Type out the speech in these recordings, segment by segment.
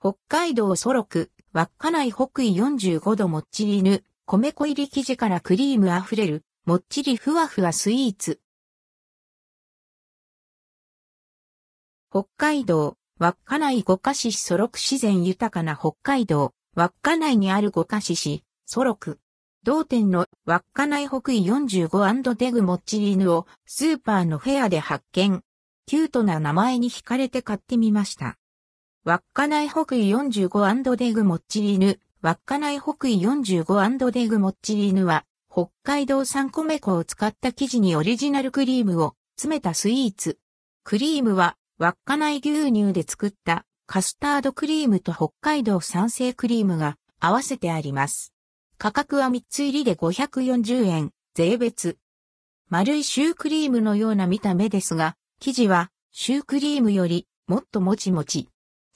北海道ソロク、稚内北緯45度もっちりぬ、米粉入り生地からクリームあふれる、もっちりふわふわスイーツ。北海道、稚内五ヶ市ソロク自然豊かな北海道、稚内にある五ヶ市市、ソロク。同店の稚内北緯45デグもっちり犬をスーパーのフェアで発見。キュートな名前に惹かれて買ってみました。稚内北緯45デグもっちり犬。稚内北緯45デグもっちり犬は、北海道産米粉を使った生地にオリジナルクリームを詰めたスイーツ。クリームは、稚内牛乳で作ったカスタードクリームと北海道産生クリームが合わせてあります。価格は3つ入りで540円、税別。丸いシュークリームのような見た目ですが、生地はシュークリームよりもっともちもち。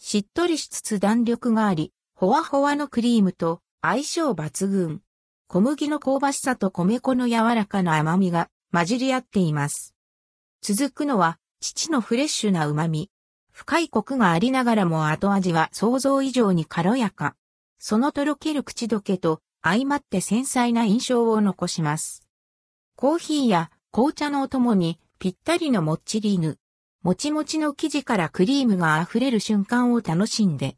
しっとりしつつ弾力があり、ほわほわのクリームと相性抜群。小麦の香ばしさと米粉の柔らかな甘みが混じり合っています。続くのは、父のフレッシュな旨味。深いコクがありながらも後味は想像以上に軽やか。そのとろける口どけと相まって繊細な印象を残します。コーヒーや紅茶のお供にぴったりのもっちり犬。もちもちの生地からクリームが溢れる瞬間を楽しんで。